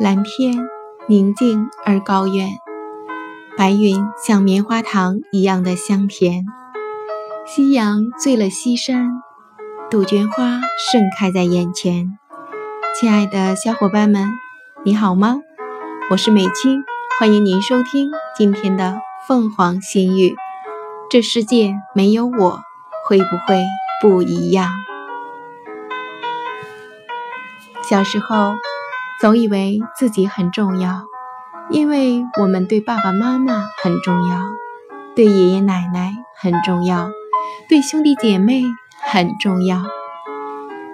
蓝天宁静而高远，白云像棉花糖一样的香甜，夕阳醉了西山，杜鹃花盛开在眼前。亲爱的小伙伴们，你好吗？我是美青，欢迎您收听今天的凤凰心语。这世界没有我，会不会不一样？小时候。总以为自己很重要，因为我们对爸爸妈妈很重要，对爷爷奶奶很重要，对兄弟姐妹很重要。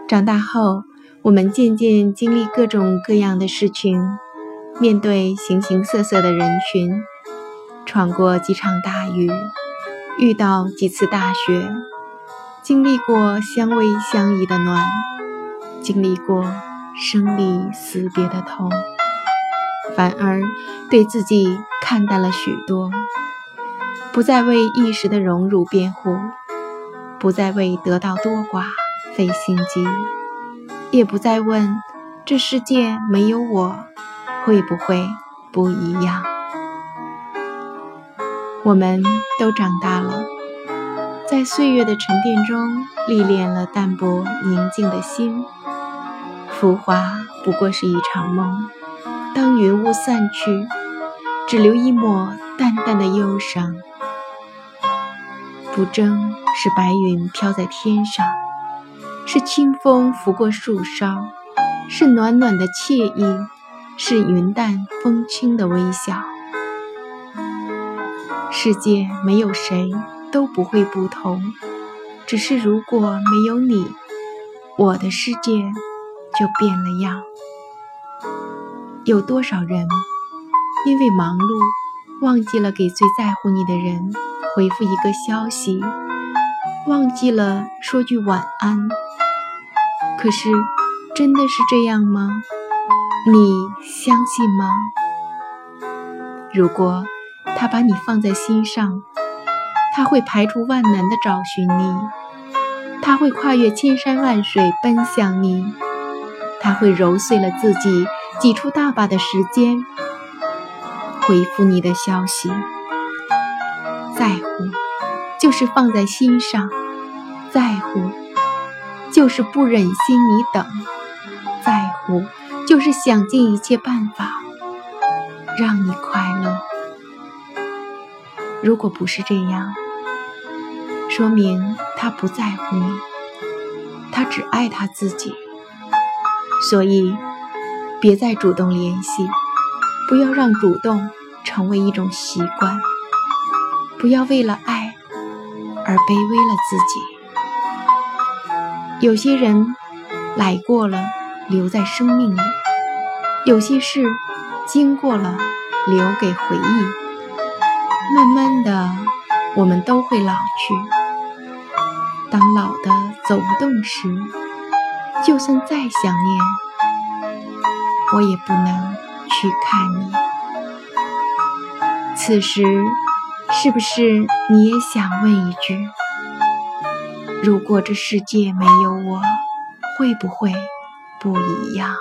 长大后，我们渐渐经历各种各样的事情，面对形形色色的人群，闯过几场大雨，遇到几次大雪，经历过相偎相依的暖，经历过。生离死别的痛，反而对自己看淡了许多，不再为一时的荣辱辩护，不再为得到多寡费心机，也不再问这世界没有我会不会不一样。我们都长大了，在岁月的沉淀中历练了淡泊宁静的心。浮华不过是一场梦，当云雾散去，只留一抹淡淡的忧伤。不争是白云飘在天上，是清风拂过树梢，是暖暖的惬意，是云淡风轻的微笑。世界没有谁都不会不同，只是如果没有你，我的世界。就变了样。有多少人因为忙碌，忘记了给最在乎你的人回复一个消息，忘记了说句晚安。可是，真的是这样吗？你相信吗？如果他把你放在心上，他会排除万难的找寻你，他会跨越千山万水奔向你。他会揉碎了自己，挤出大把的时间回复你的消息。在乎，就是放在心上；在乎，就是不忍心你等；在乎，就是想尽一切办法让你快乐。如果不是这样，说明他不在乎你，他只爱他自己。所以，别再主动联系，不要让主动成为一种习惯，不要为了爱而卑微了自己。有些人来过了，留在生命里；有些事经过了，留给回忆。慢慢的，我们都会老去。当老的走不动时，就算再想念，我也不能去看你。此时，是不是你也想问一句：如果这世界没有我，会不会不一样？